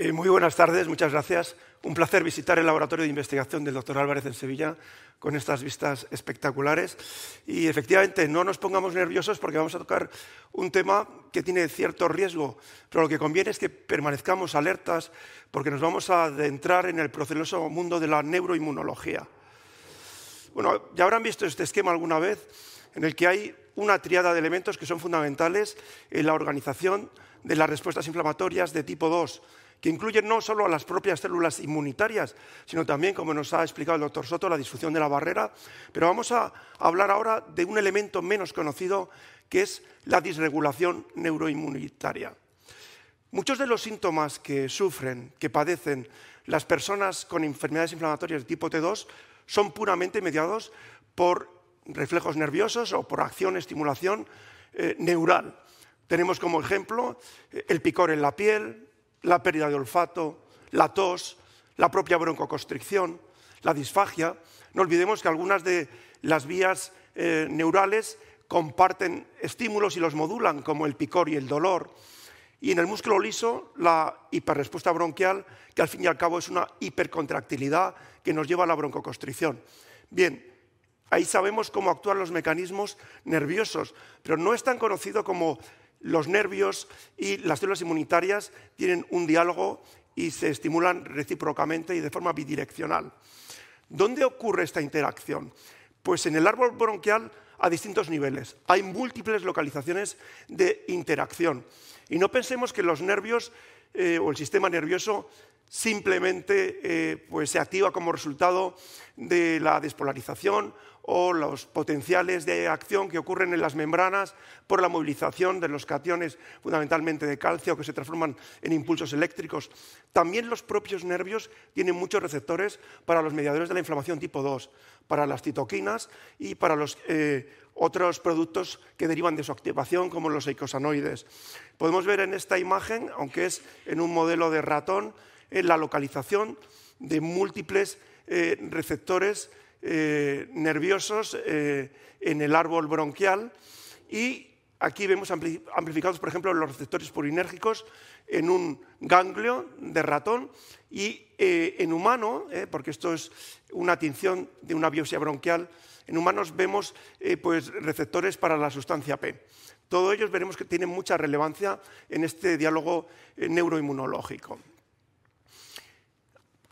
Eh, muy buenas tardes, muchas gracias. Un placer visitar el laboratorio de investigación del doctor Álvarez en Sevilla con estas vistas espectaculares. Y efectivamente, no nos pongamos nerviosos porque vamos a tocar un tema que tiene cierto riesgo, pero lo que conviene es que permanezcamos alertas porque nos vamos a adentrar en el proceloso mundo de la neuroinmunología. Bueno, ya habrán visto este esquema alguna vez en el que hay una triada de elementos que son fundamentales en la organización de las respuestas inflamatorias de tipo 2 que incluyen no solo a las propias células inmunitarias, sino también, como nos ha explicado el doctor Soto, la disfunción de la barrera. Pero vamos a hablar ahora de un elemento menos conocido, que es la disregulación neuroinmunitaria. Muchos de los síntomas que sufren, que padecen las personas con enfermedades inflamatorias de tipo T2 son puramente mediados por reflejos nerviosos o por acción, estimulación eh, neural. Tenemos como ejemplo eh, el picor en la piel, la pérdida de olfato, la tos, la propia broncoconstricción, la disfagia. No olvidemos que algunas de las vías eh, neurales comparten estímulos y los modulan, como el picor y el dolor. Y en el músculo liso, la hiperrespuesta bronquial, que al fin y al cabo es una hipercontractilidad que nos lleva a la broncoconstricción. Bien, ahí sabemos cómo actúan los mecanismos nerviosos, pero no es tan conocido como los nervios y las células inmunitarias tienen un diálogo y se estimulan recíprocamente y de forma bidireccional. ¿Dónde ocurre esta interacción? Pues en el árbol bronquial a distintos niveles. Hay múltiples localizaciones de interacción. Y no pensemos que los nervios eh, o el sistema nervioso simplemente eh, pues se activa como resultado de la despolarización o los potenciales de acción que ocurren en las membranas por la movilización de los cationes, fundamentalmente de calcio, que se transforman en impulsos eléctricos. También los propios nervios tienen muchos receptores para los mediadores de la inflamación tipo 2, para las citoquinas y para los eh, otros productos que derivan de su activación, como los eicosanoides. Podemos ver en esta imagen, aunque es en un modelo de ratón, en la localización de múltiples eh, receptores eh, nerviosos eh, en el árbol bronquial y aquí vemos amplificados, por ejemplo, los receptores purinérgicos en un ganglio de ratón y en humano, porque esto es una tinción de una biopsia bronquial, en humanos vemos pues, receptores para la sustancia P. Todos ellos veremos que tienen mucha relevancia en este diálogo neuroinmunológico.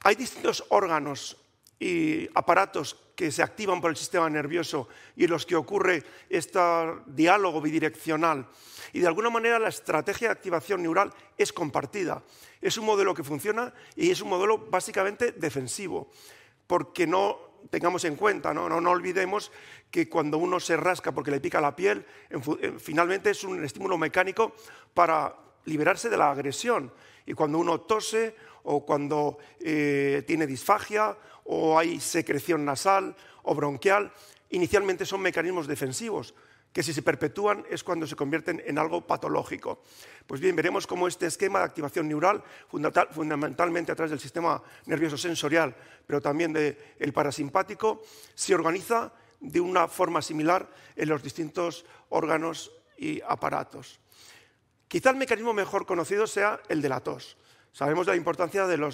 Hay distintos órganos y aparatos que se activan por el sistema nervioso y en los que ocurre este diálogo bidireccional. Y de alguna manera la estrategia de activación neural es compartida. Es un modelo que funciona y es un modelo básicamente defensivo, porque no tengamos en cuenta, no, no, olvidemos que cuando uno se rasca porque le pica la piel, finalmente es un estímulo mecánico para liberarse de la agresión. Y cuando uno tose o cuando eh, tiene disfagia o hay secreción nasal o bronquial, inicialmente son mecanismos defensivos que si se perpetúan es cuando se convierten en algo patológico. Pues bien, veremos cómo este esquema de activación neural, fundamentalmente a través del sistema nervioso sensorial, pero también del parasimpático, se organiza de una forma similar en los distintos órganos y aparatos. Quizá el mecanismo mejor conocido sea el de la tos. Sabemos la importancia de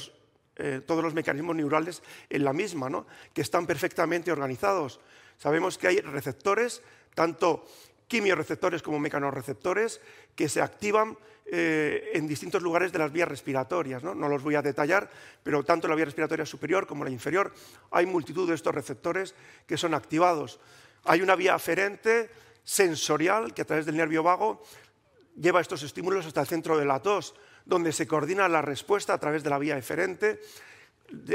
eh, todos los mecanismos neurales en la misma, ¿no? que están perfectamente organizados. Sabemos que hay receptores, tanto quimioreceptores como mecanorreceptores, que se activan eh, en distintos lugares de las vías respiratorias. ¿no? ¿no? los voy a detallar, pero tanto la vía respiratoria superior como la inferior hay multitud de estos receptores que son activados. Hay una vía aferente sensorial que a través del nervio vago lleva estos estímulos hasta el centro de la tos donde se coordina la respuesta a través de la vía eferente,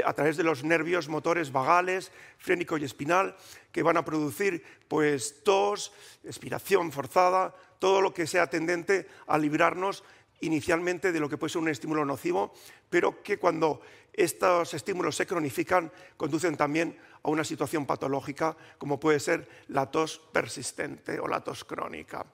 a través de los nervios motores vagales, frénico y espinal, que van a producir pues, tos, expiración forzada, todo lo que sea tendente a librarnos inicialmente de lo que puede ser un estímulo nocivo, pero que cuando estos estímulos se cronifican conducen también a una situación patológica como puede ser la tos persistente o la tos crónica.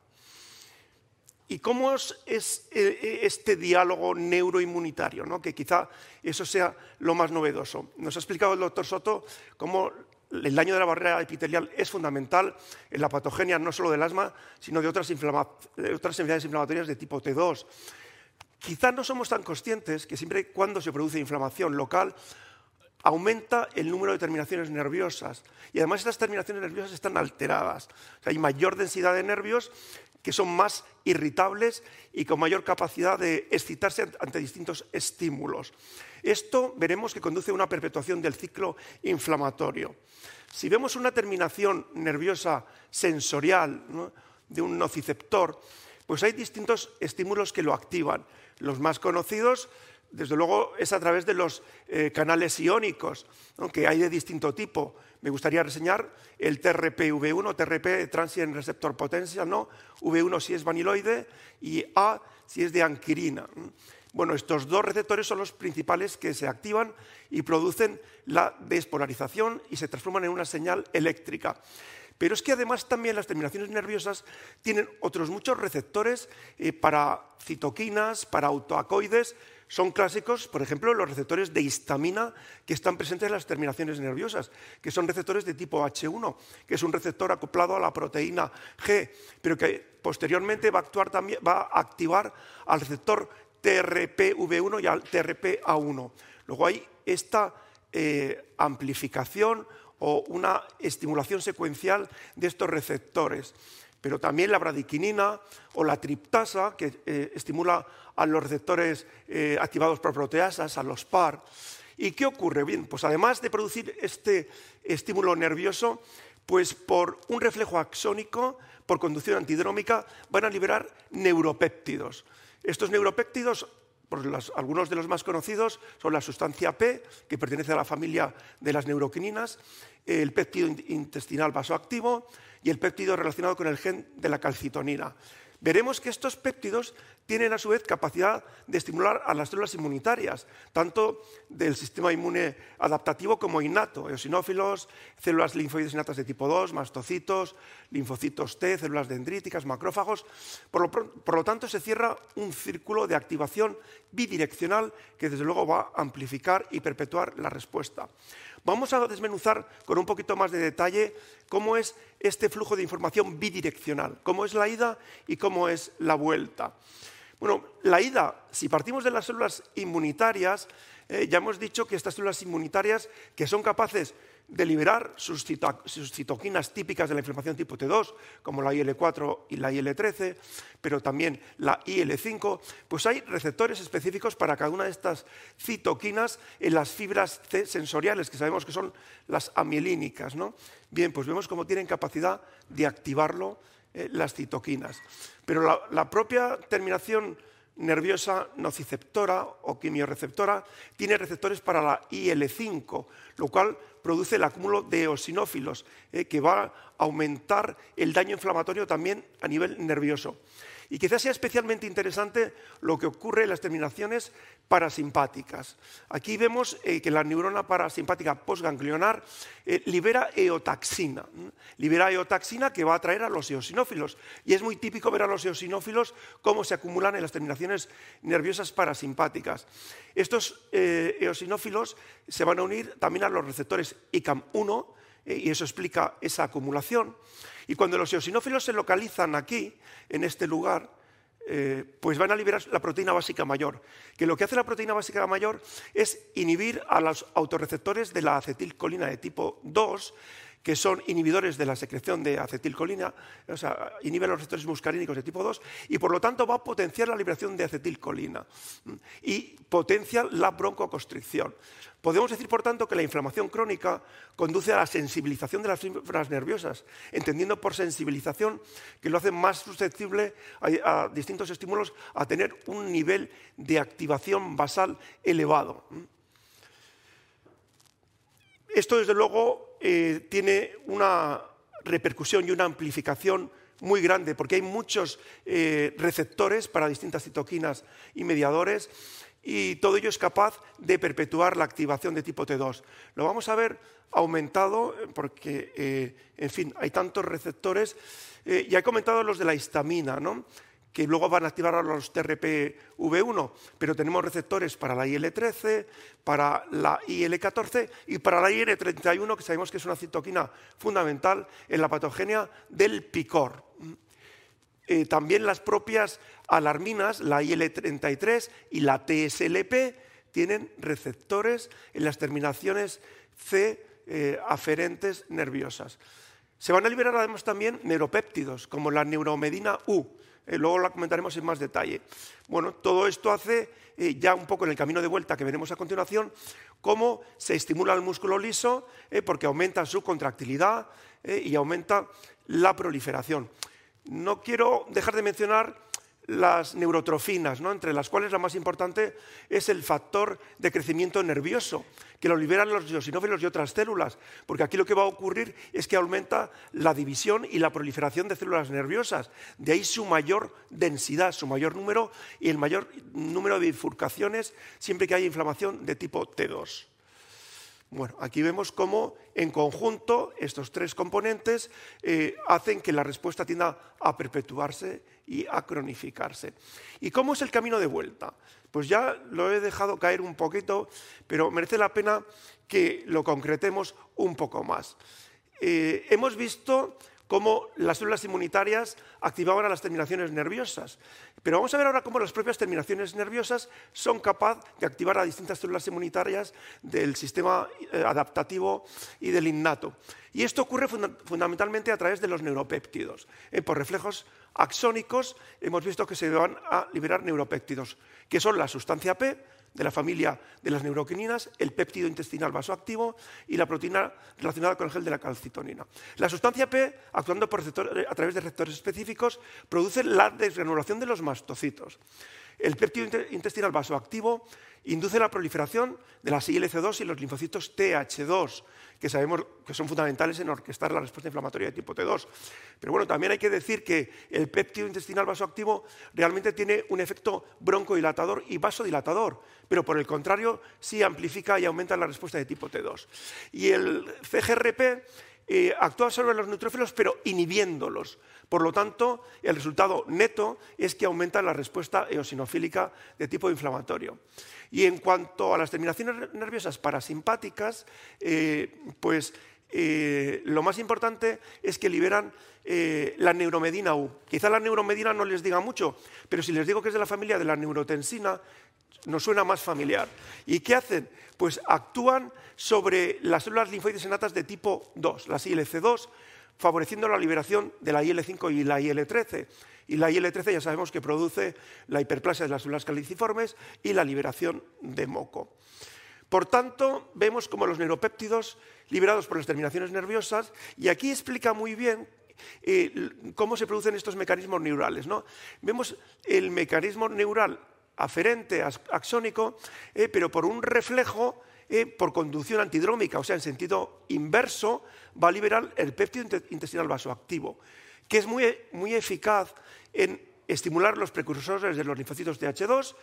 ¿Y cómo es, eh, eh, este diálogo neuroinmunitario? ¿no? Que quizá eso sea lo más novedoso. Nos ha explicado el doctor Soto cómo el daño de la barrera epitelial es fundamental en la patogenia no solo del asma, sino de otras, enfermedades inflamatorias de tipo T2. Quizá no somos tan conscientes que siempre cuando se produce inflamación local aumenta el número de terminaciones nerviosas. Y además estas terminaciones nerviosas están alteradas. hay mayor densidad de nervios que son más irritables y con mayor capacidad de excitarse ante distintos estímulos. Esto veremos que conduce a una perpetuación del ciclo inflamatorio. Si vemos una terminación nerviosa sensorial de un nociceptor, pues hay distintos estímulos que lo activan. Los más conocidos desde luego es a través de los eh, canales iónicos, que hay de distinto tipo. Me gustaría reseñar el TRP-V1, TRP Transient Receptor Potential, ¿no? V1 si es vaniloide y A si es de anquirina. Bueno, estos dos receptores son los principales que se activan y producen la despolarización y se transforman en una señal eléctrica. Pero es que además también las terminaciones nerviosas tienen otros muchos receptores eh, para citoquinas, para autoacoides, son clásicos, por ejemplo, los receptores de histamina que están presentes en las terminaciones nerviosas, que son receptores de tipo H1, que es un receptor acoplado a la proteína G, pero que posteriormente va a, actuar también, va a activar al receptor TRPV1 y al TRPA1. Luego hay esta eh, amplificación o una estimulación secuencial de estos receptores pero también la bradiquinina o la triptasa, que eh, estimula a los receptores eh, activados por proteasas, a los PAR. ¿Y qué ocurre? Bien, pues además de producir este estímulo nervioso, pues por un reflejo axónico, por conducción antidrómica, van a liberar neuropéptidos. Estos neuropéptidos, algunos de los más conocidos, son la sustancia P, que pertenece a la familia de las neuroquininas, el péptido intestinal vasoactivo y el péptido relacionado con el gen de la calcitonina. Veremos que estos péptidos tienen a su vez capacidad de estimular a las células inmunitarias, tanto del sistema inmune adaptativo como innato, eosinófilos, células linfoides innatas de tipo 2, mastocitos, linfocitos T, células dendríticas, macrófagos. Por lo, por lo tanto, se cierra un círculo de activación bidireccional que desde luego va a amplificar y perpetuar la respuesta. Vamos a desmenuzar con un poquito más de detalle cómo es este flujo de información bidireccional, cómo es la ida y cómo es la vuelta. Bueno, la ida, si partimos de las células inmunitarias, eh, ya hemos dicho que estas células inmunitarias que son capaces de liberar sus, citoquinas típicas de la inflamación tipo T2, como la IL4 y la IL13, pero también la IL5, pues hay receptores específicos para cada una de estas citoquinas en las fibras sensoriales, que sabemos que son las amielínicas. ¿no? Bien, pues vemos cómo tienen capacidad de activarlo eh, las citoquinas. Pero la propia terminación nerviosa nociceptora o quimioreceptora tiene receptores para la IL5, lo cual produce el acúmulo de eosinófilos, eh, que va a aumentar el daño inflamatorio también a nivel nervioso. Y quizás sea especialmente interesante lo que ocurre en las terminaciones parasimpáticas. Aquí vemos eh, que la neurona parasimpática postganglionar eh, libera eotaxina. Libera eotaxina que va a atraer a los eosinófilos. Y es muy típico ver a los eosinófilos cómo se acumulan en las terminaciones nerviosas parasimpáticas. Estos eh, eosinófilos se van a unir también a los receptores ICAM1 y eso explica esa acumulación. Y cuando los eosinófilos se localizan aquí, en este lugar, eh, pues van a liberar la proteína básica mayor, que lo que hace la proteína básica mayor es inhibir a los autorreceptores de la acetilcolina de tipo 2, que son inhibidores de la secreción de acetilcolina, o sea, inhiben los receptores muscarínicos de tipo 2 y por lo tanto va a potenciar la liberación de acetilcolina y potencia la broncoconstricción. Podemos decir, por tanto, que la inflamación crónica conduce a la sensibilización de las fibras nerviosas, entendiendo por sensibilización que lo hace más susceptible a, a distintos estímulos a tener un nivel de activación basal elevado. Esto, desde luego, eh, tiene una repercusión y una amplificación muy grande, porque hay muchos eh, receptores para distintas citoquinas y mediadores, y todo ello es capaz de perpetuar la activación de tipo T2. Lo vamos a ver aumentado porque, eh, en fin, hay tantos receptores. ya he comentado los de la histamina, ¿no? Que luego van a activar los TRPV1, pero tenemos receptores para la IL-13, para la IL-14 y para la IL-31, que sabemos que es una citoquina fundamental en la patogenia del picor. eh, también las propias alarminas, la IL-33 y la TSLP, tienen receptores en las terminaciones C eh, aferentes nerviosas. Se van a liberar además también neuropéptidos, como la neuromedina U. Eh, luego la comentaremos en más detalle. Bueno, todo esto hace ya un poco en el camino de vuelta que veremos a continuación, cómo se estimula el músculo liso porque aumenta su contractilidad y aumenta la proliferación. No quiero dejar de mencionar las neurotrofinas, entre las cuales la más importante es el factor de crecimiento nervioso, que lo liberan los eosinófilos y otras células, porque aquí lo que va a ocurrir es que aumenta la división y la proliferación de células nerviosas, de ahí su mayor densidad, su mayor número y el mayor número de bifurcaciones siempre que haya inflamación de tipo T2. Bueno, aquí vemos cómo en conjunto estos tres componentes eh, hacen que la respuesta tienda a perpetuarse y a cronificarse. ¿Y cómo es el camino de vuelta? Pues ya lo he dejado caer un poquito, pero merece la pena que lo concretemos un poco más. Eh, hemos visto cómo las células inmunitarias activaban a las terminaciones nerviosas. Pero vamos a ver ahora cómo las propias terminaciones nerviosas son capaces de activar a distintas células inmunitarias del sistema eh, adaptativo y del innato. Y esto ocurre fundamentalmente a través de los neuropéptidos. Eh, por reflejos axónicos hemos visto que se van a liberar neuropéptidos, que son la sustancia P, de la familia de las neuroquininas, el péptido intestinal vasoactivo y la proteína relacionada con el gel de la calcitonina. La sustancia P, actuando a través de receptores específicos, produce la desgranulación de los mastocitos. El péptido intestinal vasoactivo induce la proliferación de las ILC2 y los linfocitos TH2, que sabemos que son fundamentales en orquestar la respuesta inflamatoria de tipo T2. Pero bueno, también hay que decir que el péptido intestinal vasoactivo realmente tiene un efecto broncodilatador y vasodilatador, pero por el contrario sí amplifica y aumenta la respuesta de tipo T2. Y el CGRP eh, actúa sobre los neutrófilos, pero inhibiéndolos. Por lo tanto, el resultado neto es que aumenta la respuesta eosinofílica de tipo inflamatorio. Y en cuanto a las terminaciones nerviosas parasimpáticas, eh, pues eh, lo más importante es que liberan la neuromedina U. Quizá la neuromedina no les diga mucho, pero si les digo que es de la familia de la neurotensina, nos suena más familiar. ¿Y qué hacen? Pues actúan sobre las células linfoides enatas de tipo 2, las ILC2, favoreciendo la liberación de la IL5 y la IL13. Y la IL13 ya sabemos que produce la hiperplasia de las células caliciformes y la liberación de moco. Por tanto, vemos como los neuropéptidos liberados por las terminaciones nerviosas, y aquí explica muy bien eh, cómo se producen estos mecanismos neurales. ¿no? Vemos el mecanismo neural aferente, axónico, eh, pero por un reflejo, eh, por conducción antidrómica, o sea, en sentido inverso, va a liberar el péptido intestinal vasoactivo, que es muy, muy eficaz en estimular los precursores de los linfocitos TH2,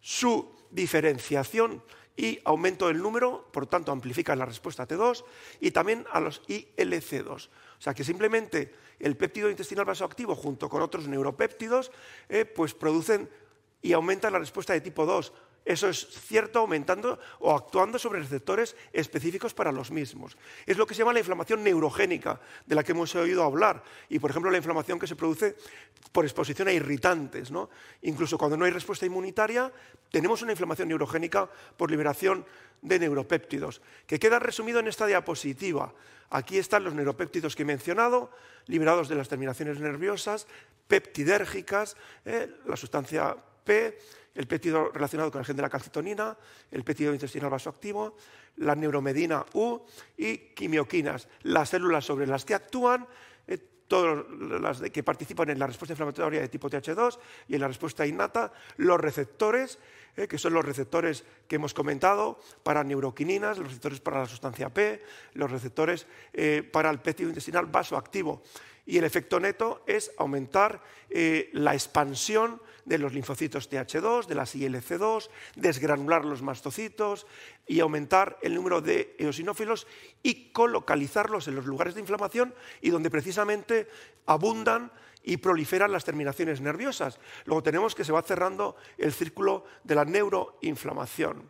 su diferenciación y aumento del número, por tanto amplifica la respuesta T2 y también a los ILC2. O sea que simplemente el péptido intestinal vasoactivo junto con otros neuropéptidos eh, pues producen y aumenta la respuesta de tipo 2. Eso es cierto aumentando o actuando sobre receptores específicos para los mismos. Es lo que se llama la inflamación neurogénica, de la que hemos oído hablar. Y, por ejemplo, la inflamación que se produce por exposición a irritantes. ¿no? Incluso cuando no hay respuesta inmunitaria, tenemos una inflamación neurogénica por liberación de neuropéptidos, que queda resumido en esta diapositiva. Aquí están los neuropéptidos que he mencionado, liberados de las terminaciones nerviosas, peptidérgicas, eh, la sustancia el péptido relacionado con el gen de la calcitonina, el péptido intestinal vasoactivo, la neuromedina U y quimioquinas, las células sobre las que actúan, eh, todas las que participan en la respuesta inflamatoria de tipo TH2 y en la respuesta innata, los receptores, eh, que son los receptores que hemos comentado para neuroquininas, los receptores para la sustancia P, los receptores eh, para el péptido intestinal vasoactivo. Y el efecto neto es aumentar la expansión de los linfocitos TH2, de las ILC2, desgranular los mastocitos y aumentar el número de eosinófilos y colocalizarlos en los lugares de inflamación y donde precisamente abundan y proliferan las terminaciones nerviosas. Luego tenemos que se va cerrando el círculo de la neuroinflamación.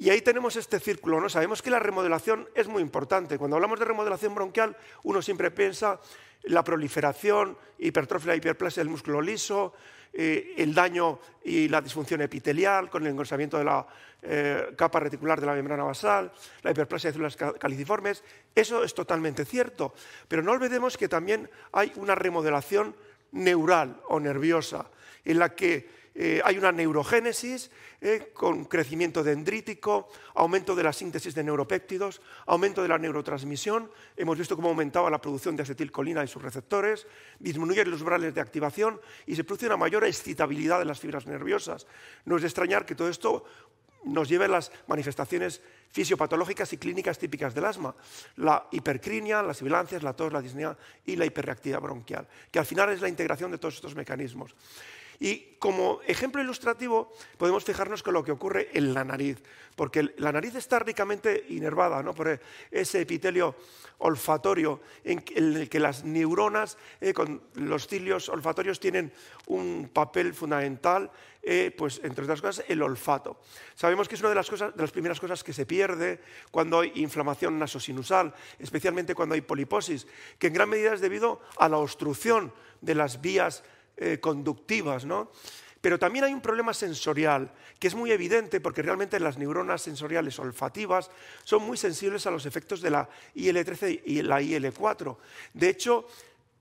Y ahí tenemos este círculo, ¿no? Sabemos que la remodelación es muy importante. Cuando hablamos de remodelación bronquial, uno siempre piensa la proliferación, hipertrofia, hiperplasia del músculo liso, eh, el daño y la disfunción epitelial con el engrosamiento de la eh, capa reticular de la membrana basal, la hiperplasia de células caliciformes. Eso es totalmente cierto. Pero no olvidemos que también hay una remodelación neural o nerviosa en la que eh, hay una neurogénesis eh, con crecimiento dendrítico, aumento de la síntesis de neuropéptidos, aumento de la neurotransmisión. Hemos visto cómo aumentaba la producción de acetilcolina y sus receptores, disminuyen los umbrales de activación y se produce una mayor excitabilidad de las fibras nerviosas. No es de extrañar que todo esto nos lleve a las manifestaciones fisiopatológicas y clínicas típicas del asma, la hipercrinia, las sibilancias, la tos, la disnea y la hiperreactividad bronquial, que al final es la integración de todos estos mecanismos. Y como ejemplo ilustrativo podemos fijarnos con lo que ocurre en la nariz, porque la nariz está ricamente inervada por ese epitelio olfatorio en el que las neuronas eh, con los cilios olfatorios tienen un papel fundamental, eh, pues entre otras cosas el olfato. Sabemos que es una de las, cosas, de las primeras cosas que se pierde cuando hay inflamación nasosinusal, especialmente cuando hay poliposis, que en gran medida es debido a la obstrucción de las vías eh, conductivas, ¿no? Pero también hay un problema sensorial, que es muy evidente porque realmente las neuronas sensoriales olfativas son muy sensibles a los efectos de la IL-13 y la IL-4. De hecho,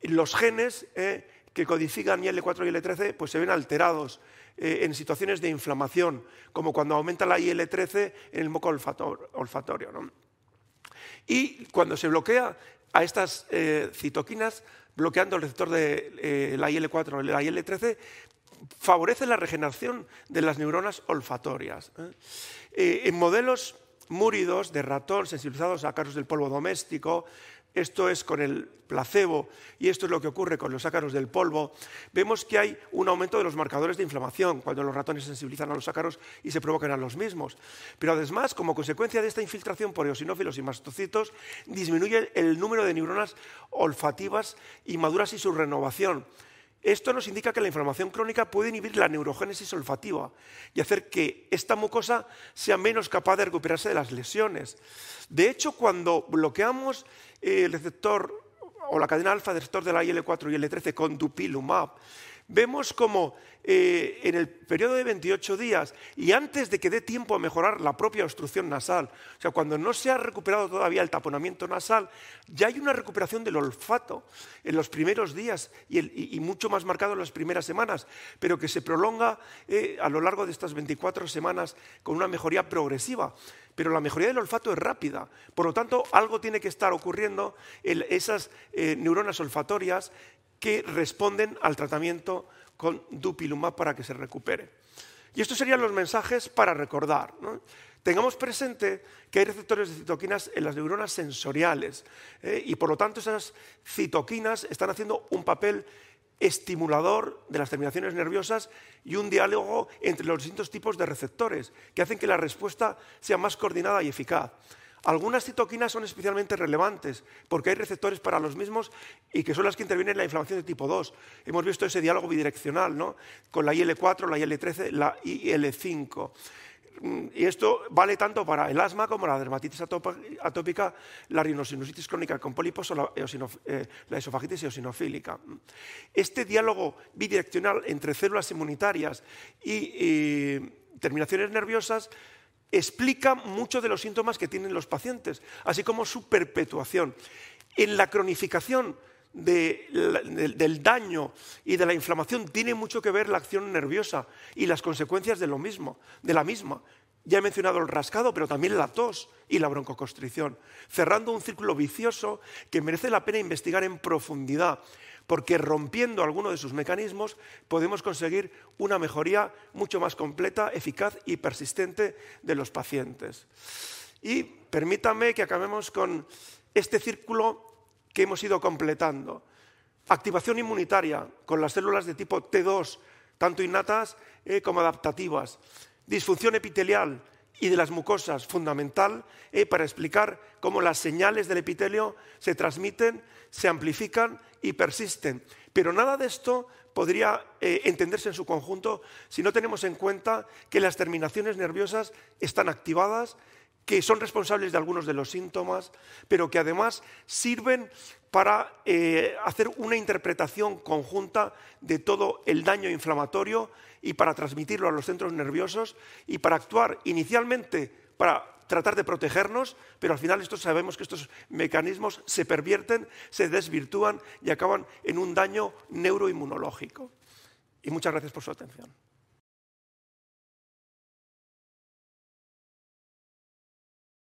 los genes eh, que codifican IL-4 y IL-13 pues se ven alterados eh, en situaciones de inflamación, como cuando aumenta la IL-13 en el moco olfatorio. Y cuando se bloquea a estas citoquinas, bloqueando el receptor de eh, la IL-4 la IL-13, favorece la regeneración de las neuronas olfatorias. ¿eh? Eh, en modelos múridos de ratón sensibilizados a ácaros del polvo doméstico, esto es con el placebo y esto es lo que ocurre con los ácaros del polvo, vemos que hay un aumento de los marcadores de inflamación cuando los ratones sensibilizan a los ácaros y se provocan a los mismos. Pero además, como consecuencia de esta infiltración por eosinófilos y mastocitos, disminuye el número de neuronas olfativas inmaduras y su renovación. Esto nos indica que la inflamación crónica puede inhibir la neurogénesis olfativa y hacer que esta mucosa sea menos capaz de recuperarse de las lesiones. De hecho, cuando bloqueamos el receptor o la cadena alfa del receptor de la IL-4 y IL-13 con dupilumab, vemos como eh, en el periodo de 28 días y antes de que dé tiempo a mejorar la propia obstrucción nasal, o sea, cuando no se ha recuperado todavía el taponamiento nasal, ya hay una recuperación del olfato en los primeros días y, mucho más marcado en las primeras semanas, pero que se prolonga eh, a lo largo de estas 24 semanas con una mejoría progresiva pero la mejoría del olfato es rápida. Por lo tanto, algo tiene que estar ocurriendo en esas eh, neuronas olfatorias que responden al tratamiento con dupilumab para que se recupere. Y estos serían los mensajes para recordar. Tengamos presente que hay receptores de citoquinas en las neuronas sensoriales ¿eh? y por lo tanto esas citoquinas están haciendo un papel estimulador de las terminaciones nerviosas y un diálogo entre los distintos tipos de receptores que hacen que la respuesta sea más coordinada y eficaz. Algunas citoquinas son especialmente relevantes porque hay receptores para los mismos y que son las que intervienen en la inflamación de tipo 2. Hemos visto ese diálogo bidireccional ¿no? con la IL-4, la IL-13, la IL-5. Y esto vale tanto para el asma como la dermatitis atópica, la rinosinusitis crónica con pólipos o la, eh, esofagitis eosinofílica. Este diálogo bidireccional entre células inmunitarias y terminaciones nerviosas explica muchos de los síntomas que tienen los pacientes, así como su perpetuación. En la cronificación del daño y de la inflamación tiene mucho que ver la acción nerviosa y las consecuencias de lo mismo, de la misma. Ya he mencionado el rascado, pero también la tos y la broncoconstricción, cerrando un círculo vicioso que merece la pena investigar en profundidad porque rompiendo alguno de sus mecanismos podemos conseguir una mejoría mucho más completa, eficaz y persistente de los pacientes. Y permítanme que acabemos con este círculo que hemos ido completando. Activación inmunitaria con las células de tipo T2, tanto innatas eh, como adaptativas. Disfunción epitelial y de las mucosas, fundamental eh, para explicar cómo las señales del epitelio se transmiten, se amplifican y persisten. Pero nada de esto podría eh, entenderse en su conjunto si no tenemos en cuenta que las terminaciones nerviosas están activadas, que son responsables de algunos de los síntomas, pero que además sirven para eh, hacer una interpretación conjunta de todo el daño inflamatorio y para transmitirlo a los centros nerviosos y para actuar inicialmente para tratar de protegernos, pero al final sabemos que estos mecanismos se pervierten, se desvirtúan y acaban en un daño neuroinmunológico. Y muchas gracias por su atención.